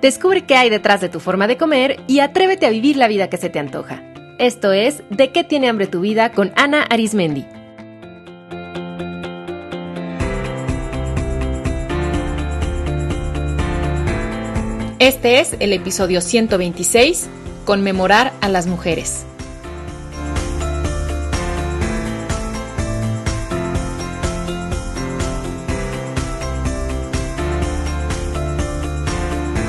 Descubre qué hay detrás de tu forma de comer y atrévete a vivir la vida que se te antoja. Esto es De qué tiene hambre tu vida con Ana Arismendi. Este es el episodio 126, Conmemorar a las mujeres.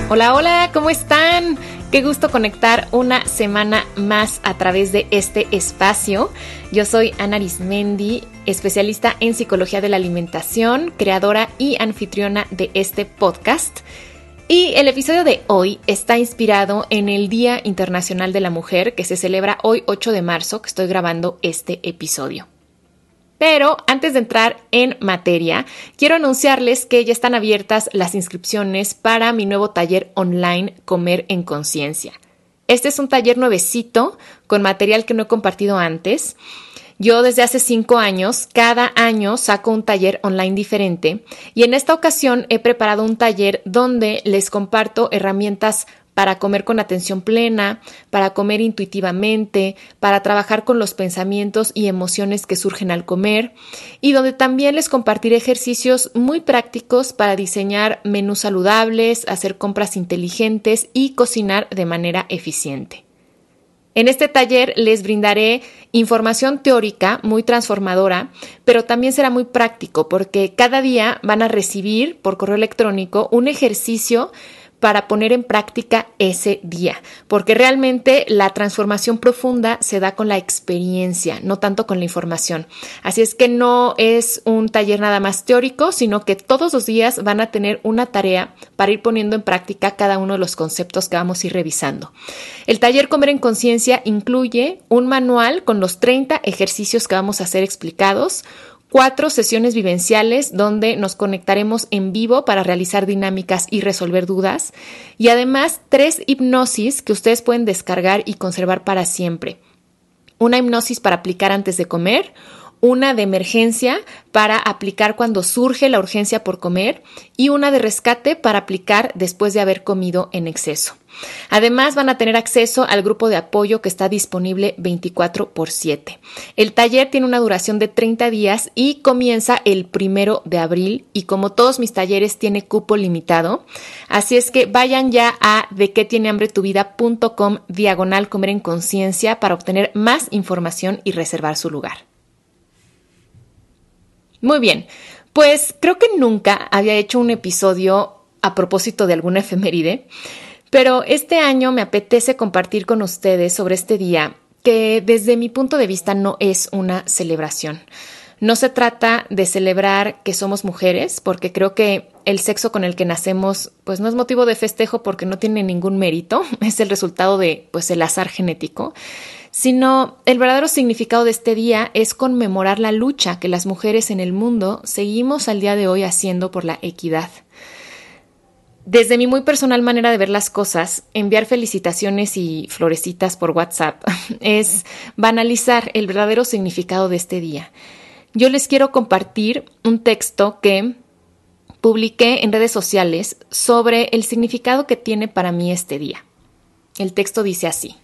Hola, hola, ¿cómo están? Qué gusto conectar una semana más a través de este espacio. Yo soy Ana Arismendi, especialista en psicología de la alimentación, creadora y anfitriona de este podcast. Y el episodio de hoy está inspirado en el Día Internacional de la Mujer que se celebra hoy 8 de marzo, que estoy grabando este episodio. Pero antes de entrar en materia, quiero anunciarles que ya están abiertas las inscripciones para mi nuevo taller online Comer en Conciencia. Este es un taller nuevecito con material que no he compartido antes. Yo desde hace cinco años, cada año saco un taller online diferente y en esta ocasión he preparado un taller donde les comparto herramientas para comer con atención plena, para comer intuitivamente, para trabajar con los pensamientos y emociones que surgen al comer, y donde también les compartiré ejercicios muy prácticos para diseñar menús saludables, hacer compras inteligentes y cocinar de manera eficiente. En este taller les brindaré información teórica muy transformadora, pero también será muy práctico porque cada día van a recibir por correo electrónico un ejercicio para poner en práctica ese día, porque realmente la transformación profunda se da con la experiencia, no tanto con la información. Así es que no es un taller nada más teórico, sino que todos los días van a tener una tarea para ir poniendo en práctica cada uno de los conceptos que vamos a ir revisando. El taller Comer en Conciencia incluye un manual con los 30 ejercicios que vamos a hacer explicados, cuatro sesiones vivenciales donde nos conectaremos en vivo para realizar dinámicas y resolver dudas y además tres hipnosis que ustedes pueden descargar y conservar para siempre. Una hipnosis para aplicar antes de comer, una de emergencia para aplicar cuando surge la urgencia por comer y una de rescate para aplicar después de haber comido en exceso. Además van a tener acceso al grupo de apoyo que está disponible 24 por 7. El taller tiene una duración de 30 días y comienza el primero de abril y como todos mis talleres tiene cupo limitado, así es que vayan ya a de qué tiene hambre tu vida.com diagonal comer en conciencia para obtener más información y reservar su lugar. Muy bien, pues creo que nunca había hecho un episodio a propósito de alguna efeméride, pero este año me apetece compartir con ustedes sobre este día que desde mi punto de vista no es una celebración. No se trata de celebrar que somos mujeres, porque creo que el sexo con el que nacemos pues no es motivo de festejo porque no tiene ningún mérito, es el resultado de pues el azar genético, sino el verdadero significado de este día es conmemorar la lucha que las mujeres en el mundo seguimos al día de hoy haciendo por la equidad. Desde mi muy personal manera de ver las cosas, enviar felicitaciones y florecitas por WhatsApp es banalizar el verdadero significado de este día. Yo les quiero compartir un texto que publiqué en redes sociales sobre el significado que tiene para mí este día. El texto dice así.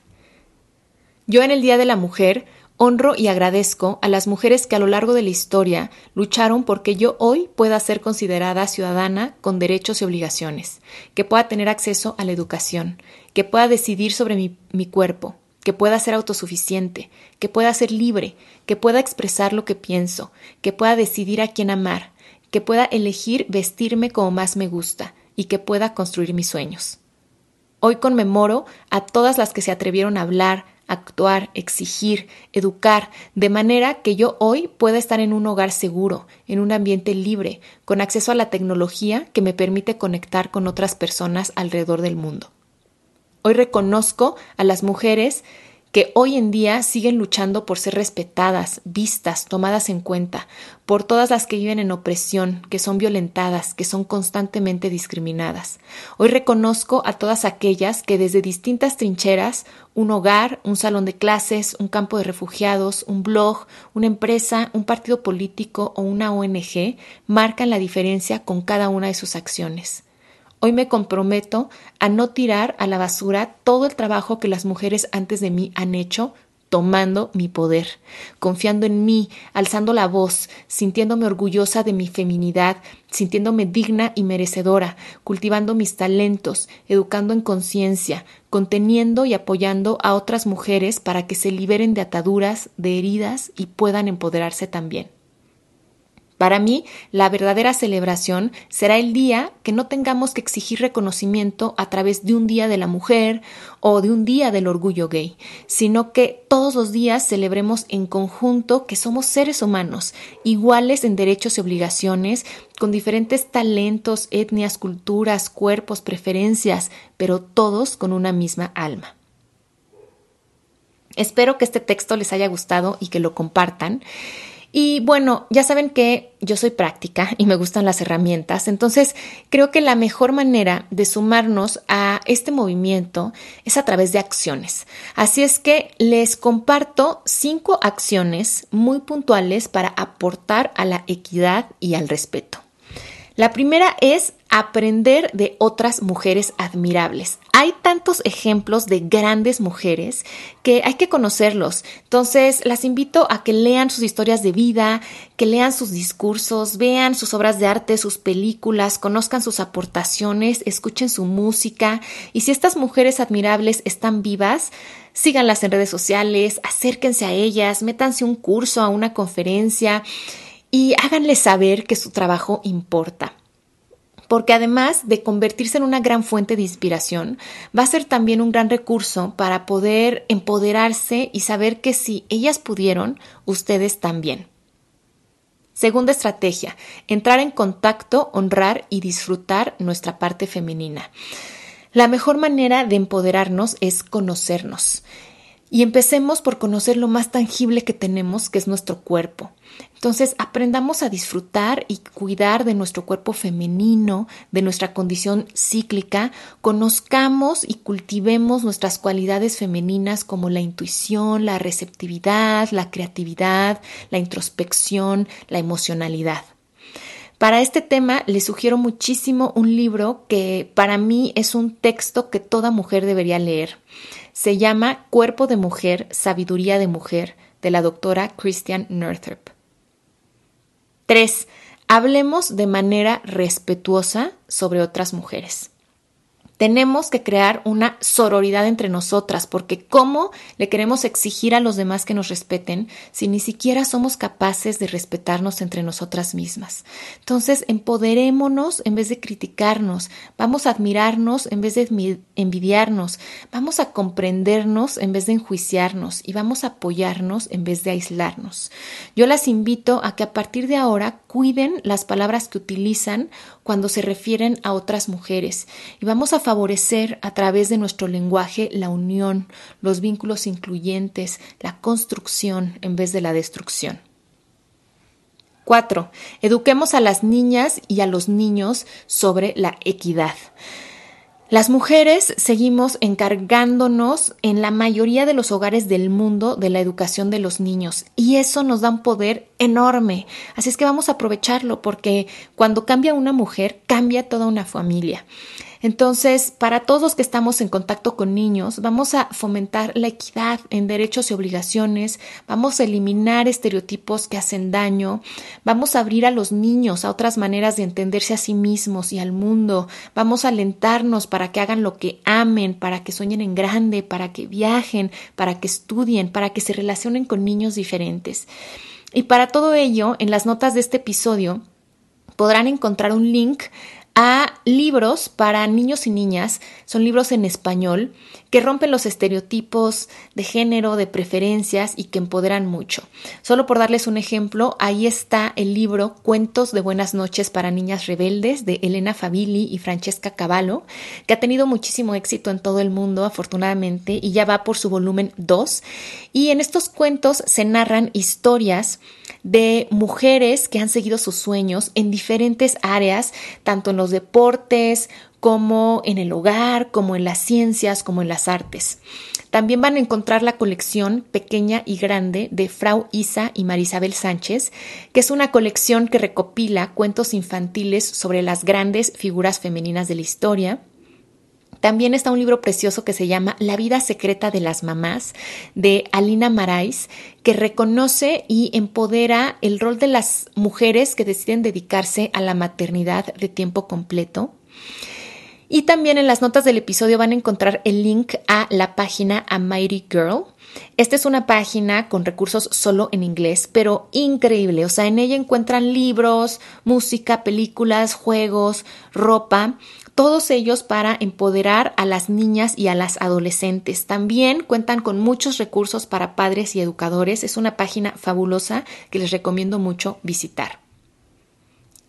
Yo en el Día de la Mujer honro y agradezco a las mujeres que a lo largo de la historia lucharon porque yo hoy pueda ser considerada ciudadana con derechos y obligaciones, que pueda tener acceso a la educación, que pueda decidir sobre mi, mi cuerpo, que pueda ser autosuficiente, que pueda ser libre, que pueda expresar lo que pienso, que pueda decidir a quién amar, que pueda elegir vestirme como más me gusta y que pueda construir mis sueños. Hoy conmemoro a todas las que se atrevieron a hablar, actuar, exigir, educar, de manera que yo hoy pueda estar en un hogar seguro, en un ambiente libre, con acceso a la tecnología que me permite conectar con otras personas alrededor del mundo. Hoy reconozco a las mujeres que hoy en día siguen luchando por ser respetadas, vistas, tomadas en cuenta, por todas las que viven en opresión, que son violentadas, que son constantemente discriminadas. Hoy reconozco a todas aquellas que desde distintas trincheras, un hogar, un salón de clases, un campo de refugiados, un blog, una empresa, un partido político o una ONG, marcan la diferencia con cada una de sus acciones. Hoy me comprometo a no tirar a la basura todo el trabajo que las mujeres antes de mí han hecho tomando mi poder, confiando en mí, alzando la voz, sintiéndome orgullosa de mi feminidad, sintiéndome digna y merecedora, cultivando mis talentos, educando en conciencia, conteniendo y apoyando a otras mujeres para que se liberen de ataduras, de heridas y puedan empoderarse también. Para mí, la verdadera celebración será el día que no tengamos que exigir reconocimiento a través de un día de la mujer o de un día del orgullo gay, sino que todos los días celebremos en conjunto que somos seres humanos, iguales en derechos y obligaciones, con diferentes talentos, etnias, culturas, cuerpos, preferencias, pero todos con una misma alma. Espero que este texto les haya gustado y que lo compartan. Y bueno, ya saben que yo soy práctica y me gustan las herramientas, entonces creo que la mejor manera de sumarnos a este movimiento es a través de acciones. Así es que les comparto cinco acciones muy puntuales para aportar a la equidad y al respeto. La primera es aprender de otras mujeres admirables. Hay tantos ejemplos de grandes mujeres que hay que conocerlos. Entonces, las invito a que lean sus historias de vida, que lean sus discursos, vean sus obras de arte, sus películas, conozcan sus aportaciones, escuchen su música. Y si estas mujeres admirables están vivas, síganlas en redes sociales, acérquense a ellas, métanse un curso, a una conferencia y háganle saber que su trabajo importa. Porque además de convertirse en una gran fuente de inspiración, va a ser también un gran recurso para poder empoderarse y saber que si ellas pudieron, ustedes también. Segunda estrategia, entrar en contacto, honrar y disfrutar nuestra parte femenina. La mejor manera de empoderarnos es conocernos. Y empecemos por conocer lo más tangible que tenemos, que es nuestro cuerpo. Entonces, aprendamos a disfrutar y cuidar de nuestro cuerpo femenino, de nuestra condición cíclica, conozcamos y cultivemos nuestras cualidades femeninas como la intuición, la receptividad, la creatividad, la introspección, la emocionalidad. Para este tema les sugiero muchísimo un libro que para mí es un texto que toda mujer debería leer. Se llama Cuerpo de Mujer, Sabiduría de Mujer, de la doctora Christian Northrop. 3. Hablemos de manera respetuosa sobre otras mujeres tenemos que crear una sororidad entre nosotras, porque ¿cómo le queremos exigir a los demás que nos respeten si ni siquiera somos capaces de respetarnos entre nosotras mismas? Entonces, empoderémonos en vez de criticarnos, vamos a admirarnos en vez de envidiarnos, vamos a comprendernos en vez de enjuiciarnos y vamos a apoyarnos en vez de aislarnos. Yo las invito a que a partir de ahora cuiden las palabras que utilizan cuando se refieren a otras mujeres y vamos a favorecer a través de nuestro lenguaje la unión, los vínculos incluyentes, la construcción en vez de la destrucción. 4. Eduquemos a las niñas y a los niños sobre la equidad. Las mujeres seguimos encargándonos en la mayoría de los hogares del mundo de la educación de los niños y eso nos da un poder enorme. Así es que vamos a aprovecharlo porque cuando cambia una mujer, cambia toda una familia. Entonces, para todos que estamos en contacto con niños, vamos a fomentar la equidad en derechos y obligaciones, vamos a eliminar estereotipos que hacen daño, vamos a abrir a los niños a otras maneras de entenderse a sí mismos y al mundo, vamos a alentarnos para que hagan lo que amen, para que sueñen en grande, para que viajen, para que estudien, para que se relacionen con niños diferentes. Y para todo ello, en las notas de este episodio, podrán encontrar un link a libros para niños y niñas, son libros en español que rompen los estereotipos de género, de preferencias y que empoderan mucho. Solo por darles un ejemplo, ahí está el libro Cuentos de Buenas noches para Niñas Rebeldes de Elena Favilli y Francesca Cavallo, que ha tenido muchísimo éxito en todo el mundo, afortunadamente, y ya va por su volumen 2. Y en estos cuentos se narran historias de mujeres que han seguido sus sueños en diferentes áreas, tanto en los deportes como en el hogar, como en las ciencias, como en las artes. También van a encontrar la colección Pequeña y Grande de Frau Isa y Marisabel Sánchez, que es una colección que recopila cuentos infantiles sobre las grandes figuras femeninas de la historia. También está un libro precioso que se llama La vida secreta de las mamás de Alina Marais, que reconoce y empodera el rol de las mujeres que deciden dedicarse a la maternidad de tiempo completo. Y también en las notas del episodio van a encontrar el link a la página A Mighty Girl. Esta es una página con recursos solo en inglés, pero increíble. O sea, en ella encuentran libros, música, películas, juegos, ropa todos ellos para empoderar a las niñas y a las adolescentes. También cuentan con muchos recursos para padres y educadores. Es una página fabulosa que les recomiendo mucho visitar.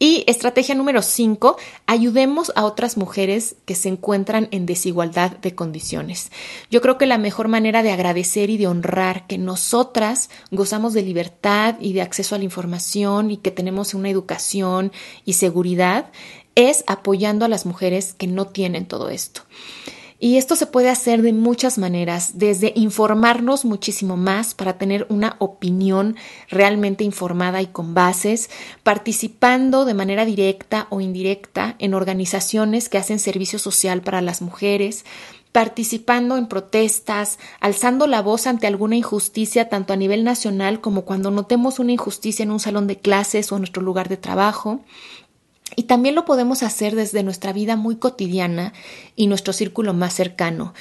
Y estrategia número 5, ayudemos a otras mujeres que se encuentran en desigualdad de condiciones. Yo creo que la mejor manera de agradecer y de honrar que nosotras gozamos de libertad y de acceso a la información y que tenemos una educación y seguridad es apoyando a las mujeres que no tienen todo esto. Y esto se puede hacer de muchas maneras, desde informarnos muchísimo más para tener una opinión realmente informada y con bases, participando de manera directa o indirecta en organizaciones que hacen servicio social para las mujeres, participando en protestas, alzando la voz ante alguna injusticia tanto a nivel nacional como cuando notemos una injusticia en un salón de clases o en nuestro lugar de trabajo, y también lo podemos hacer desde nuestra vida muy cotidiana y nuestro círculo más cercano.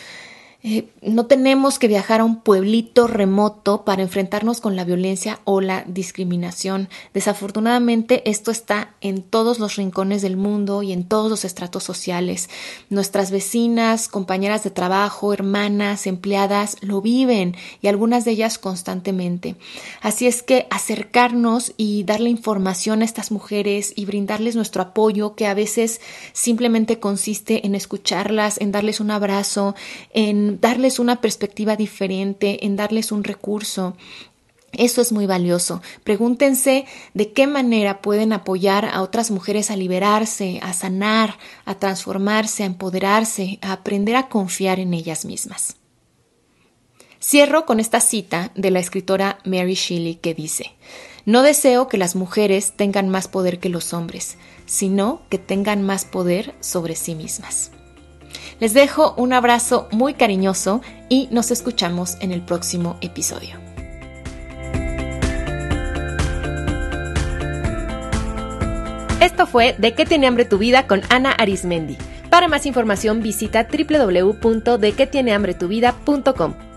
Eh, no tenemos que viajar a un pueblito remoto para enfrentarnos con la violencia o la discriminación. Desafortunadamente esto está en todos los rincones del mundo y en todos los estratos sociales. Nuestras vecinas, compañeras de trabajo, hermanas, empleadas lo viven y algunas de ellas constantemente. Así es que acercarnos y darle información a estas mujeres y brindarles nuestro apoyo que a veces simplemente consiste en escucharlas, en darles un abrazo, darles una perspectiva diferente, en darles un recurso. Eso es muy valioso. Pregúntense de qué manera pueden apoyar a otras mujeres a liberarse, a sanar, a transformarse, a empoderarse, a aprender a confiar en ellas mismas. Cierro con esta cita de la escritora Mary Shelley que dice, No deseo que las mujeres tengan más poder que los hombres, sino que tengan más poder sobre sí mismas. Les dejo un abrazo muy cariñoso y nos escuchamos en el próximo episodio. Esto fue De qué tiene hambre tu vida con Ana Arismendi. Para más información visita www.dequetienehambretuvida.com.